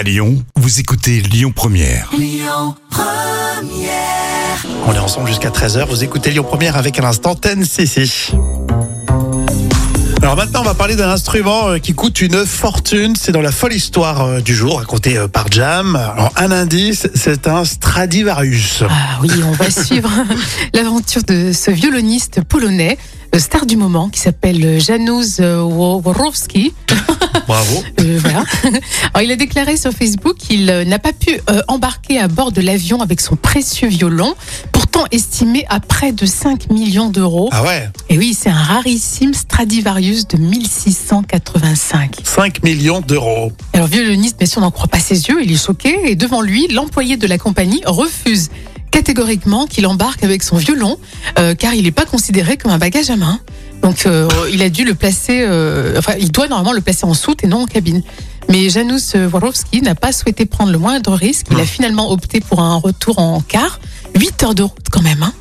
À Lyon, vous écoutez Lyon Première. On est ensemble jusqu'à 13h. Vous écoutez Lyon Première avec un instant NCC. Alors maintenant, on va parler d'un instrument euh, qui coûte une fortune. C'est dans la folle histoire euh, du jour, racontée euh, par Jam. Alors, un indice, c'est un Stradivarius. Ah oui, on va suivre l'aventure de ce violoniste polonais, le star du moment, qui s'appelle Janusz Worowski. Bravo. Euh, voilà. Alors, il a déclaré sur Facebook qu'il n'a pas pu euh, embarquer à bord de l'avion avec son précieux violon, pourtant estimé à près de 5 millions d'euros. Ah ouais, Et oui, c'est un rarissime Stradivarius de 1685. 5 millions d'euros. Alors, violoniste, bien sûr, on n'en croit pas ses yeux, il est choqué, et devant lui, l'employé de la compagnie refuse catégoriquement qu'il embarque avec son violon, euh, car il n'est pas considéré comme un bagage à main. Donc, euh, il a dû le placer, euh, enfin, il doit normalement le placer en soute et non en cabine. Mais Janusz Worowski n'a pas souhaité prendre le moindre risque. Il a finalement opté pour un retour en car. 8 heures de route quand même. Hein.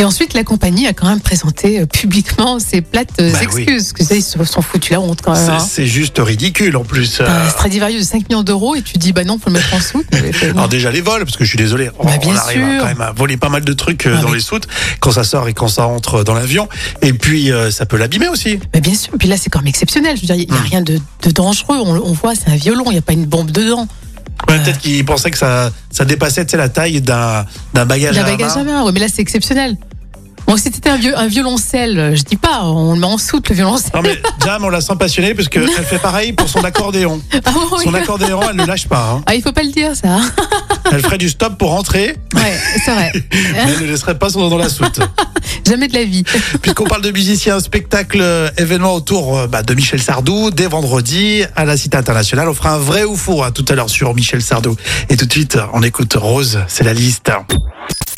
Et ensuite, la compagnie a quand même présenté euh, publiquement ses plates euh, Bah oui. excuses. Que ça, ils se sont foutus la honte quand même. C'est- hein. C'est juste ridicule en plus. Un Stradivarius de 5 millions d'euros et tu dis bah non, faut le mettre en soute. Alors déjà les vols, parce que je suis désolé, on, Bah, bien on arrive à sûr. quand même à voler pas mal de trucs euh, Ah, dans les soutes quand ça sort et quand ça entre dans l'avion. Et puis euh, ça peut l'abîmer aussi. Mais bien sûr, puis là c'est quand même exceptionnel. Je veux dire, il n'y a Hmm. rien de, de dangereux. On, on voit, c'est un violon, il n'y a pas une bombe dedans. Ouais, Peut-être qu'il pensait que ça, ça dépassait la taille d'un d'un bagage bagage à main, ouais, mais là c'est exceptionnel. Bon, c'était un, violoncelle, je dis pas, on le met en soute le violoncelle. Non mais Jam, on la sent passionnée parce qu'elle fait pareil pour son accordéon. Ah, bon, oui. Son accordéon, elle ne lâche pas. hein. Ah, il faut pas le dire ça. Elle ferait du stop pour rentrer, Ouais, c'est vrai. mais elle ne laisserait pas son doigt dans la soute. Jamais de la vie. Puisqu'on parle de musiciens, spectacle, euh, événement autour euh, bah, de Michel Sardou, dès vendredi à la Cité Internationale. On fera un vrai ou faux hein, tout à l'heure sur Michel Sardou. Et tout de suite, on écoute Rose, c'est la liste.